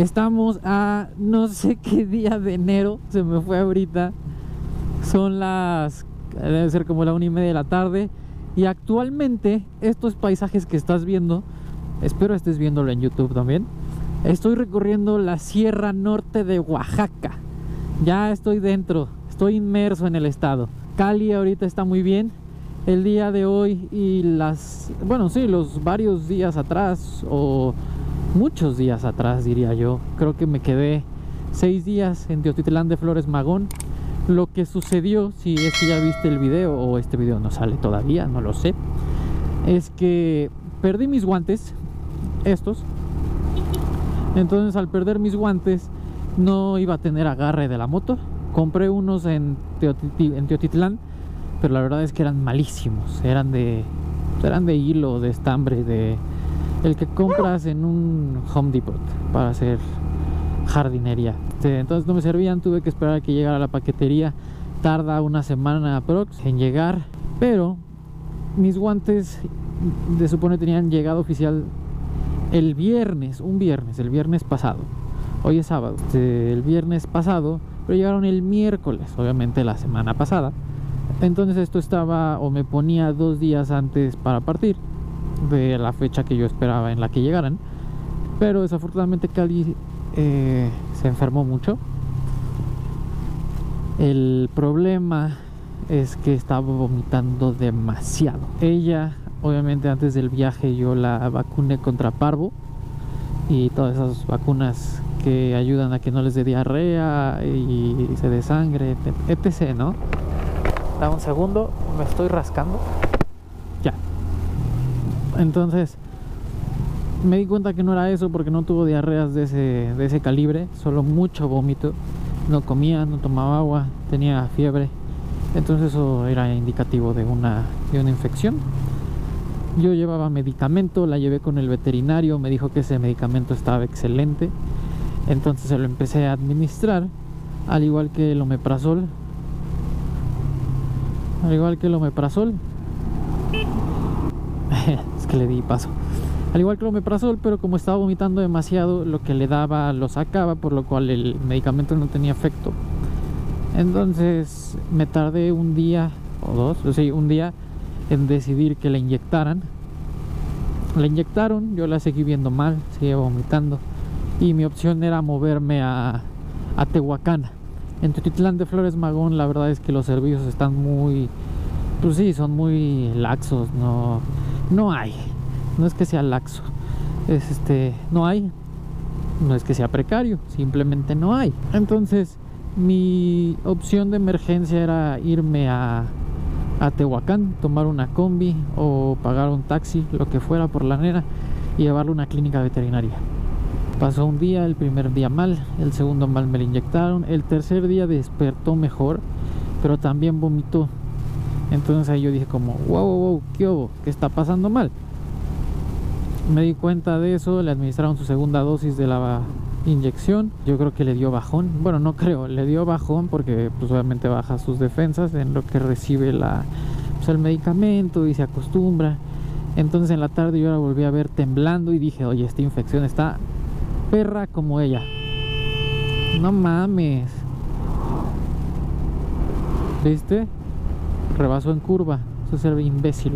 Estamos a no sé qué día de enero, se me fue ahorita. Son las, debe ser como la una y media de la tarde. Y actualmente estos paisajes que estás viendo, espero estés viéndolo en YouTube también. Estoy recorriendo la Sierra Norte de Oaxaca. Ya estoy dentro, estoy inmerso en el estado. Cali ahorita está muy bien. El día de hoy y las, bueno, sí, los varios días atrás o muchos días atrás diría yo. Creo que me quedé seis días en Teotitlán de Flores Magón. Lo que sucedió, si es que ya viste el video o este video no sale todavía, no lo sé, es que perdí mis guantes, estos. Entonces al perder mis guantes no iba a tener agarre de la moto. Compré unos en, Teotitlán, pero la verdad es que eran malísimos. Eran de, eran de hilo, de estambre, de el que compras en un Home Depot para hacer jardinería. Entonces no me servían, tuve que esperar a que llegara la paquetería. Tarda una semana aprox en llegar, pero mis guantes de supone tenían llegado oficial el viernes, un viernes, el viernes pasado. Hoy es sábado, el viernes pasado, pero llegaron el miércoles, obviamente la semana pasada. Entonces esto estaba o me ponía dos días antes para partir de la fecha que yo esperaba en la que llegaran. Pero desafortunadamente Cali eh, se enfermó mucho. El problema es que estaba vomitando demasiado. Ella, obviamente antes del viaje yo la vacuné contra parvo y todas esas vacunas que ayudan a que no les dé diarrea y se dé sangre, etc, ¿no? Da un segundo, me estoy rascando. Entonces, me di cuenta que no era eso porque no tuvo diarreas de ese, de ese calibre, solo mucho vómito. No comía, no tomaba agua, tenía fiebre. Entonces eso era indicativo de una, de una infección. Yo llevaba medicamento, la llevé con el veterinario, me dijo que ese medicamento estaba excelente. Entonces se lo empecé a administrar, al igual que el omeprazol. Al igual que el omeprazol. que le di paso al igual que el omeprazol, pero como estaba vomitando demasiado, lo que le daba lo sacaba, por lo cual el medicamento no tenía efecto. Entonces me tardé un día o dos, o sea, un día en decidir que la inyectaran. La inyectaron, yo la seguí viendo mal, seguía vomitando. Y mi opción era moverme a, a. En Tutitlán de Flores Magón, la verdad es que los servicios están muy, pues sí, son muy laxos, no, no hay no es que sea laxo, es este, no hay, no es que sea precario, simplemente no hay. Entonces, mi opción de emergencia era irme a, a Tehuacán, tomar una combi o pagar un taxi, lo que fuera por la nena, y llevarlo a una clínica veterinaria. Pasó un día, el primer día mal, el segundo mal me lo inyectaron, el tercer día despertó mejor, pero también vomitó. Entonces ahí yo dije como, wow, wow, wow, ¿qué hubo? ¿Qué está pasando mal? me di cuenta de eso, le administraron su segunda dosis de la inyección. Yo creo que le dio bajón. Bueno, no creo, le dio bajón porque pues obviamente baja sus defensas en lo que recibe la, pues, el medicamento y se acostumbra. Entonces en la tarde yo la volví a ver temblando y dije, oye, esta infección está perra como ella. No mames. ¿Viste? Rebasó en curva. Eso es imbécil.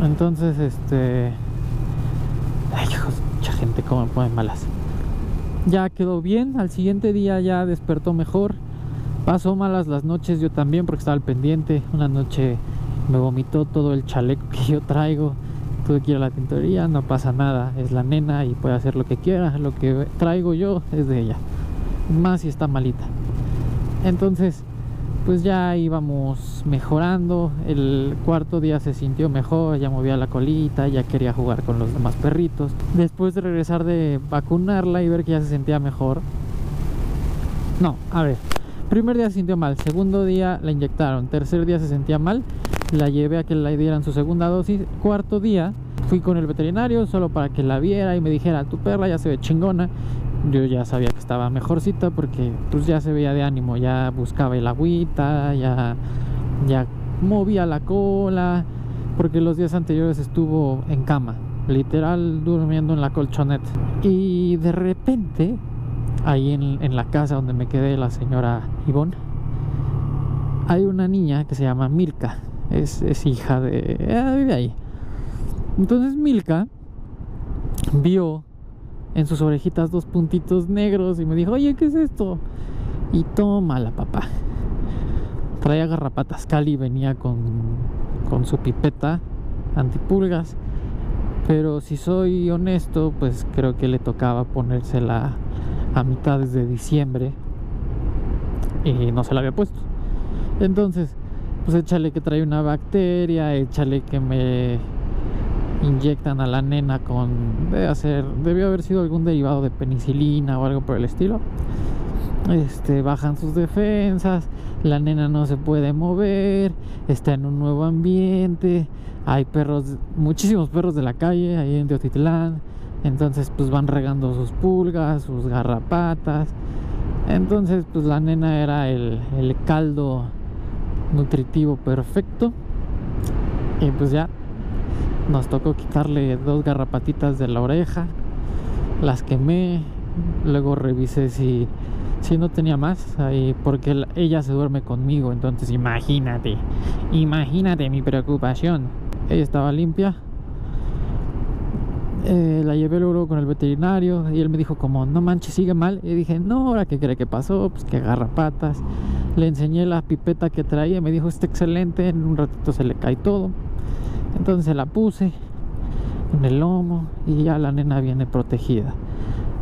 Entonces, este. Hijos, mucha gente, como me ponen malas. Ya quedó bien, al siguiente día ya despertó mejor. Pasó malas las noches yo también porque estaba al pendiente. Una noche me vomitó todo el chaleco que yo traigo. Tuve que ir a la tintorería, no pasa nada. Es la nena y puede hacer lo que quiera. Lo que traigo yo es de ella. Más si está malita. Entonces, pues ya íbamos mejorando. El cuarto día se sintió mejor, ya movía la colita, ya quería jugar con los demás perritos. Después de regresar de vacunarla y ver que ya se sentía mejor. No, a ver. Primer día se sintió mal, segundo día la inyectaron, tercer día se sentía mal, la llevé a que le dieran su segunda dosis, cuarto día fui con el veterinario solo para que la viera y me dijera, tu perra ya se ve chingona yo ya sabía que estaba mejorcita porque pues ya se veía de ánimo, ya buscaba el agüita, ya, ya movía la cola, porque los días anteriores estuvo en cama. literal durmiendo en la colchoneta. Y de repente, ahí en, en la casa donde me quedé la señora Ivonne, hay una niña que se llama Milka. Es, es hija de... eh, vive ahí. Entonces Milka vio en sus orejitas dos puntitos negros y me dijo, oye, ¿qué es esto? Y tómala, papá. Traía garrapatas. Cali venía con, con su pipeta antipulgas. Pero si soy honesto, pues creo que le tocaba ponérsela a mitades de diciembre. Y no se la había puesto. Entonces, pues échale que trae una bacteria, échale que me inyectan a la nena con debe hacer debió haber sido algún derivado de penicilina o algo por el estilo. Este bajan sus defensas la nena no se puede mover está en un nuevo ambiente hay perros muchísimos perros de la calle ahí en Teotitlán. Entonces pues van regando sus pulgas sus garrapatas. Entonces pues la nena era el, el caldo nutritivo perfecto. Y pues ya nos tocó quitarle dos garrapatitas de la oreja. Las quemé. Luego revisé si, si no tenía más. Porque la- ella se duerme conmigo. Entonces imagínate. Imagínate mi preocupación. Ella estaba limpia. Eh, la llevé luego con el veterinario y él me dijo como no manches sigue mal y dije no ahora qué cree que pasó pues que garrapatas le enseñé la pipeta que traía me dijo está excelente en un ratito se le cae todo entonces la puse en el lomo y ya la nena viene protegida.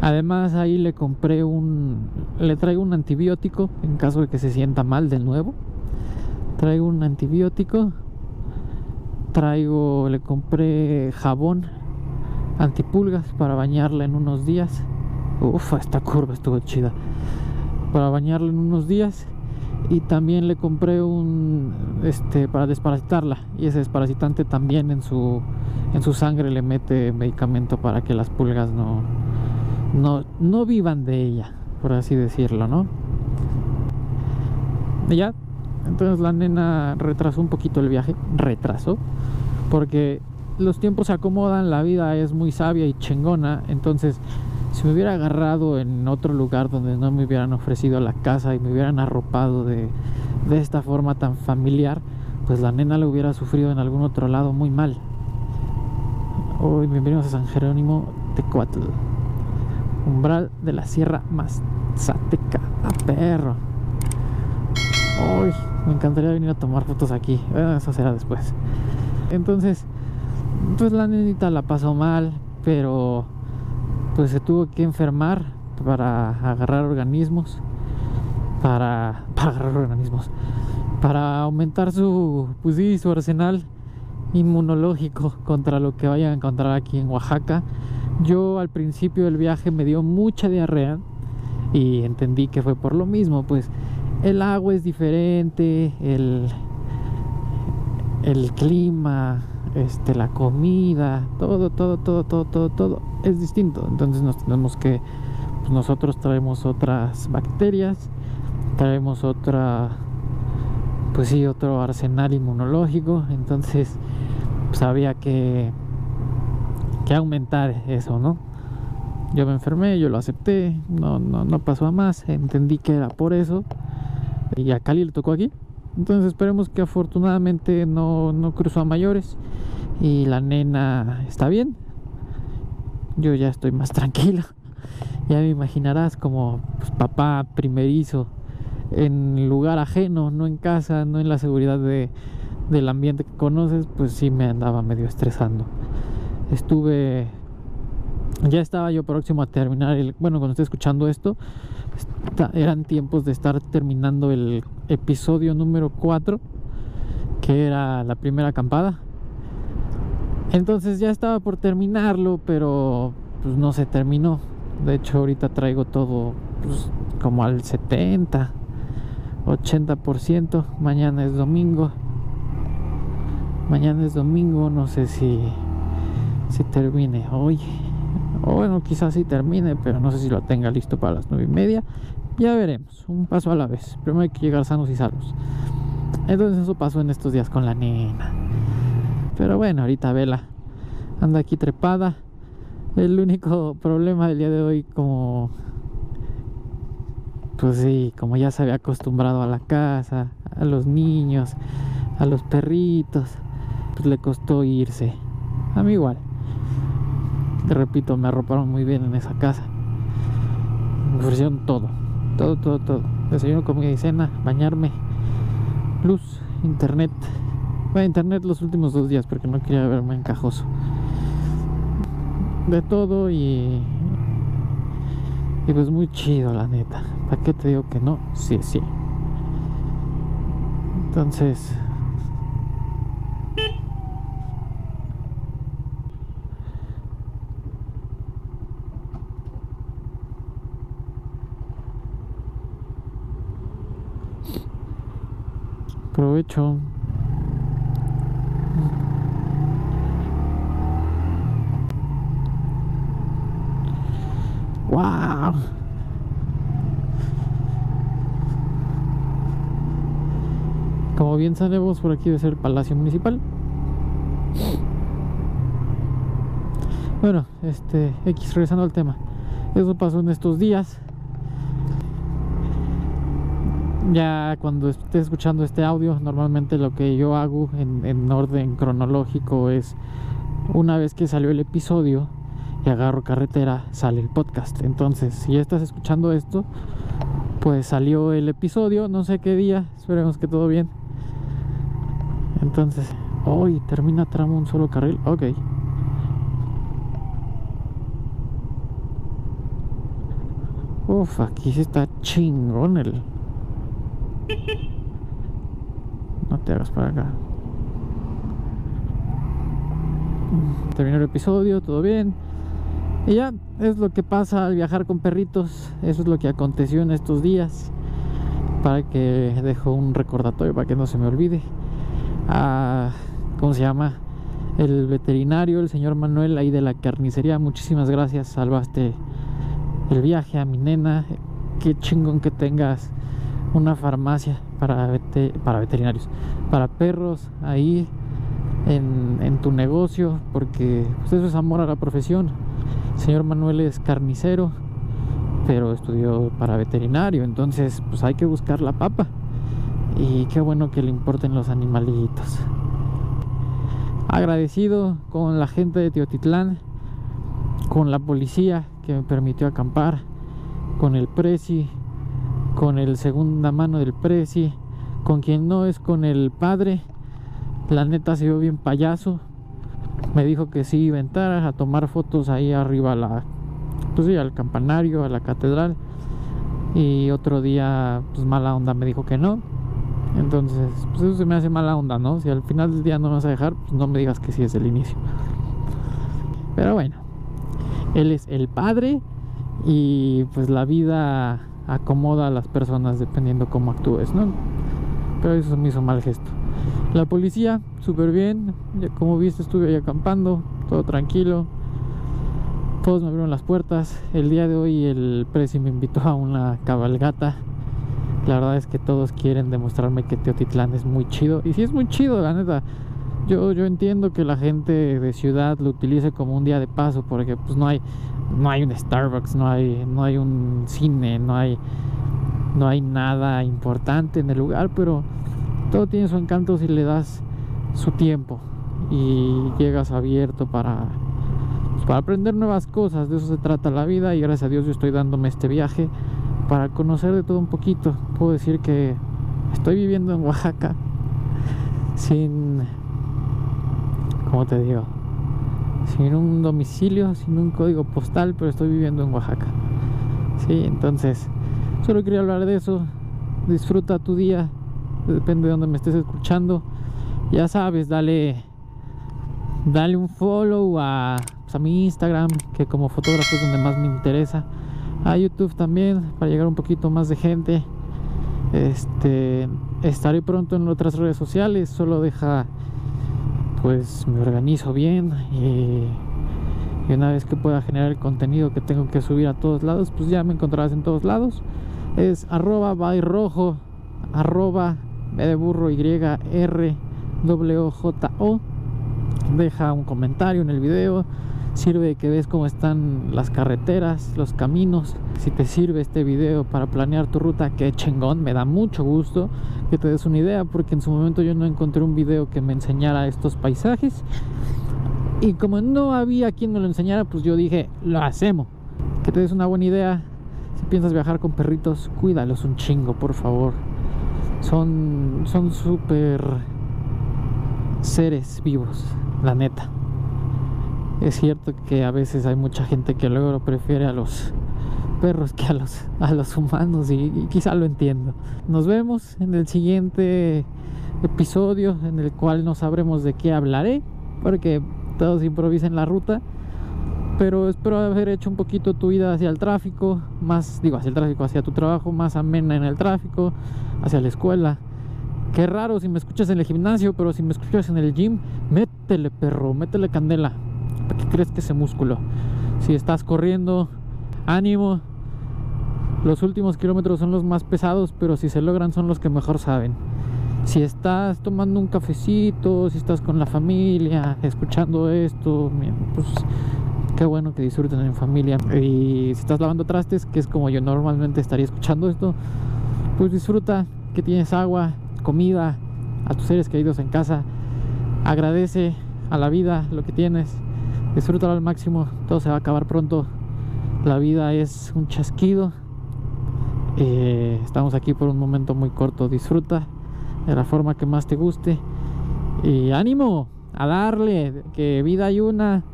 Además ahí le compré un, le traigo un antibiótico en caso de que se sienta mal de nuevo. Traigo un antibiótico. Traigo, le compré jabón antipulgas para bañarla en unos días. Uf, esta curva estuvo chida. Para bañarla en unos días y también le compré un este para desparasitarla. Y ese desparasitante también en su en su sangre le mete medicamento para que las pulgas no no no vivan de ella por así decirlo no y ya. Entonces la nena retrasó un poquito el viaje retrasó porque los tiempos se acomodan la vida es muy sabia y chingona. Entonces si me hubiera agarrado en otro lugar donde no me hubieran ofrecido la casa y me hubieran arropado de, de esta forma tan familiar, pues la nena lo hubiera sufrido en algún otro lado muy mal. Hoy bienvenidos a San Jerónimo Tecuatl, umbral de la Sierra Mazateca, a perro. Hoy me encantaría venir a tomar fotos aquí, eso será después. Entonces, pues la nenita la pasó mal, pero pues se tuvo que enfermar para agarrar organismos para, para agarrar organismos para aumentar su pues sí, su arsenal inmunológico contra lo que vaya a encontrar aquí en Oaxaca. Yo al principio del viaje me dio mucha diarrea y entendí que fue por lo mismo pues el agua es diferente el el clima este, la comida, todo, todo, todo, todo, todo, todo es distinto. Entonces nos tenemos que, pues nosotros traemos otras bacterias, traemos otra, pues sí, otro arsenal inmunológico. Entonces, pues había que, que aumentar eso, ¿no? Yo me enfermé, yo lo acepté, no, no, no pasó a más, entendí que era por eso. Y a Cali le tocó aquí. Entonces esperemos que afortunadamente no, no cruzó a mayores y la nena está bien. Yo ya estoy más tranquilo. Ya me imaginarás como pues, papá primerizo en lugar ajeno, no en casa, no en la seguridad de, del ambiente que conoces, pues sí me andaba medio estresando. Estuve ya estaba yo próximo a terminar el bueno cuando esté escuchando esto eran tiempos de estar terminando el episodio número 4 que era la primera acampada. Entonces ya estaba por terminarlo pero pues no se terminó. De hecho ahorita traigo todo pues, como al 70 80% mañana es domingo. Mañana es domingo no sé si si termine hoy o bueno quizás sí termine pero no sé si lo tenga listo para las nueve y media ya veremos un paso a la vez primero hay que llegar sanos y salvos entonces eso pasó en estos días con la nena pero bueno ahorita vela anda aquí trepada. El único problema del día de hoy, como pues sí, como ya se había acostumbrado a la casa, a los niños, a los perritos, pues le costó irse. A mí igual. Te repito, me arroparon muy bien en esa casa. Me ofrecieron todo, todo, todo, todo. Desayuno, comida y cena, bañarme, luz, internet. Bueno, internet los últimos dos días porque no quería verme encajoso. De todo y. Y pues muy chido, la neta. ¿Para qué te digo que no? Sí, sí. Entonces. Aprovecho. ¡Wow! Como bien sabemos, por aquí debe ser el Palacio Municipal. Bueno, este, X, regresando al tema. Eso pasó en estos días. Ya cuando esté escuchando este audio, normalmente lo que yo hago en, en orden cronológico es una vez que salió el episodio y agarro carretera, sale el podcast. Entonces, si estás escuchando esto, pues salió el episodio, no sé qué día, esperemos que todo bien. Entonces, hoy termina tramo un solo carril, ok. Uf, aquí sí está chingón el. No te hagas para acá. Terminó el episodio, todo bien. Y ya es lo que pasa al viajar con perritos. Eso es lo que aconteció en estos días. Para que dejo un recordatorio para que no se me olvide a, ¿cómo se llama? El veterinario, el señor Manuel, ahí de la carnicería. Muchísimas gracias, salvaste el viaje a mi nena. Qué chingón que tengas una farmacia para, para veterinarios, para perros ahí en, en tu negocio, porque pues, eso es amor a la profesión. El señor Manuel es carnicero, pero estudió para veterinario, entonces pues hay que buscar la papa. Y qué bueno que le importen los animalitos. Agradecido con la gente de Teotitlán, con la policía que me permitió acampar, con el Prezi, con el segunda mano del Prezi, con quien no es con el padre. La neta se vio bien payaso. Me dijo que sí iba a entrar a tomar fotos ahí arriba a la, pues sí, al campanario, a la catedral. Y otro día, pues mala onda me dijo que no entonces, pues eso se me hace mala onda, ¿no? Si al final del día no me vas a dejar, pues no me digas que sí es el inicio. Pero bueno, él es el padre y pues la vida acomoda a las personas dependiendo cómo actúes, ¿no? Pero eso me hizo mal gesto. La policía, súper bien, ya como viste estuve ahí acampando, todo tranquilo. Todos me abrieron las puertas. El día de hoy el precio me invitó a una cabalgata la verdad es que todos quieren demostrarme que Teotitlán es muy chido. Y sí es muy chido, la neta. Yo, yo entiendo que la gente de ciudad lo utilice como un día de paso porque pues no hay no hay un Starbucks, no hay no hay un cine, no hay no hay nada importante en el lugar, pero todo tiene su encanto si le das su tiempo y llegas abierto para pues, para aprender nuevas cosas, de eso se trata la vida y gracias a Dios yo estoy dándome este viaje para conocer de todo un poquito. Puedo decir que estoy viviendo en Oaxaca sin, ¿cómo te digo? Sin un domicilio, sin un código postal, pero estoy viviendo en Oaxaca. Sí, entonces, solo quería hablar de eso. Disfruta tu día, depende de donde me estés escuchando. Ya sabes, dale, dale un follow a, pues, a mi Instagram, que como fotógrafo es donde más me interesa a YouTube también para llegar un poquito más de gente. Este estaré pronto en otras redes sociales, solo deja pues me organizo bien y, una vez que pueda generar el contenido que tengo que subir a todos lados, pues ya me encontrarás en todos lados. Es arroba by rojo, arroba de burro Y R W J O. deja un comentario en el video sirve que ves cómo están las carreteras, los caminos. Si te sirve este video para planear tu ruta, qué chingón, me da mucho gusto que te des una idea porque en su momento yo no encontré un video que me enseñara estos paisajes. Y como no había quien me lo enseñara, pues yo dije, lo hacemos. Que te des una buena idea. Si piensas viajar con perritos, cuídalos un chingo, por favor. Son son súper seres vivos, la neta. Es cierto que a veces hay mucha gente que luego lo prefiere a los perros que a los, a los humanos y, quizá lo entiendo. Nos vemos en el siguiente episodio en el cual no sabremos de qué hablaré porque todos improvisen la ruta. Pero espero haber hecho un poquito tu vida hacia el tráfico más digo hacia el tráfico hacia tu trabajo más amena en el tráfico hacia la escuela. Qué raro si me escuchas en el gimnasio pero si me escuchas en el gym métele perro métele candela para que crezca ese músculo. Si estás corriendo, ánimo. Los últimos kilómetros son los más pesados, pero si se logran son los que mejor saben. Si estás tomando un cafecito, si estás con la familia, escuchando esto, pues qué bueno que disfruten en familia. Y si estás lavando trastes, que es como yo normalmente estaría escuchando esto, pues disfruta que tienes agua, comida, a tus seres queridos en casa. Agradece a la vida lo que tienes disfrútalo al máximo, todo se va a acabar pronto. La vida es un chasquido. Eh, estamos aquí por un momento muy corto. Disfruta de la forma que más te guste. Y ánimo a darle, que vida hay una.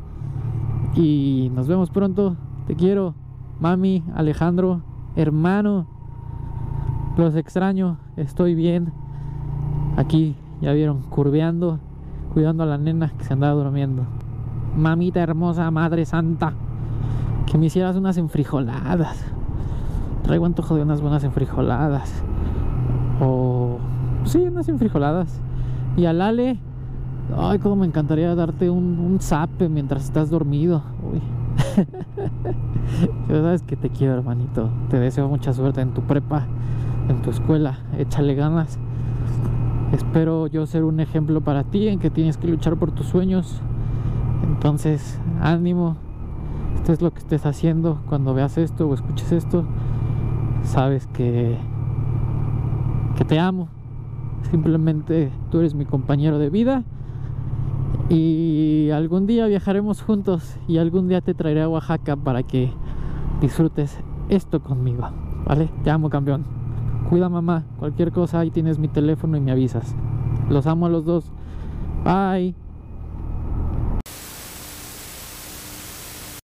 Y nos vemos pronto. Te quiero, mami, Alejandro, hermano. Los extraño, estoy bien. Aquí, ya vieron, curveando, cuidando a la nena que se andaba durmiendo mamita hermosa, madre santa, que me hicieras unas enfrijoladas. Traigo antojo de unas buenas enfrijoladas. O. Sí, unas enfrijoladas. Y al Ale. Ay, como me encantaría darte un, un zape mientras estás dormido. Uy. sabes que te quiero, hermanito. Te deseo mucha suerte en tu prepa, en tu escuela. Échale ganas. Espero yo ser un ejemplo para ti en que tienes que luchar por tus sueños entonces, ánimo. Esto es lo que estés haciendo cuando veas esto o escuches esto. Sabes que que te amo. Simplemente tú eres mi compañero de vida. Y algún día viajaremos juntos y algún día te traeré a Oaxaca para que disfrutes esto conmigo. ¿Vale? Te amo, campeón. Cuida mamá. Cualquier cosa, ahí tienes mi teléfono y me avisas. Los amo a los dos. Bye.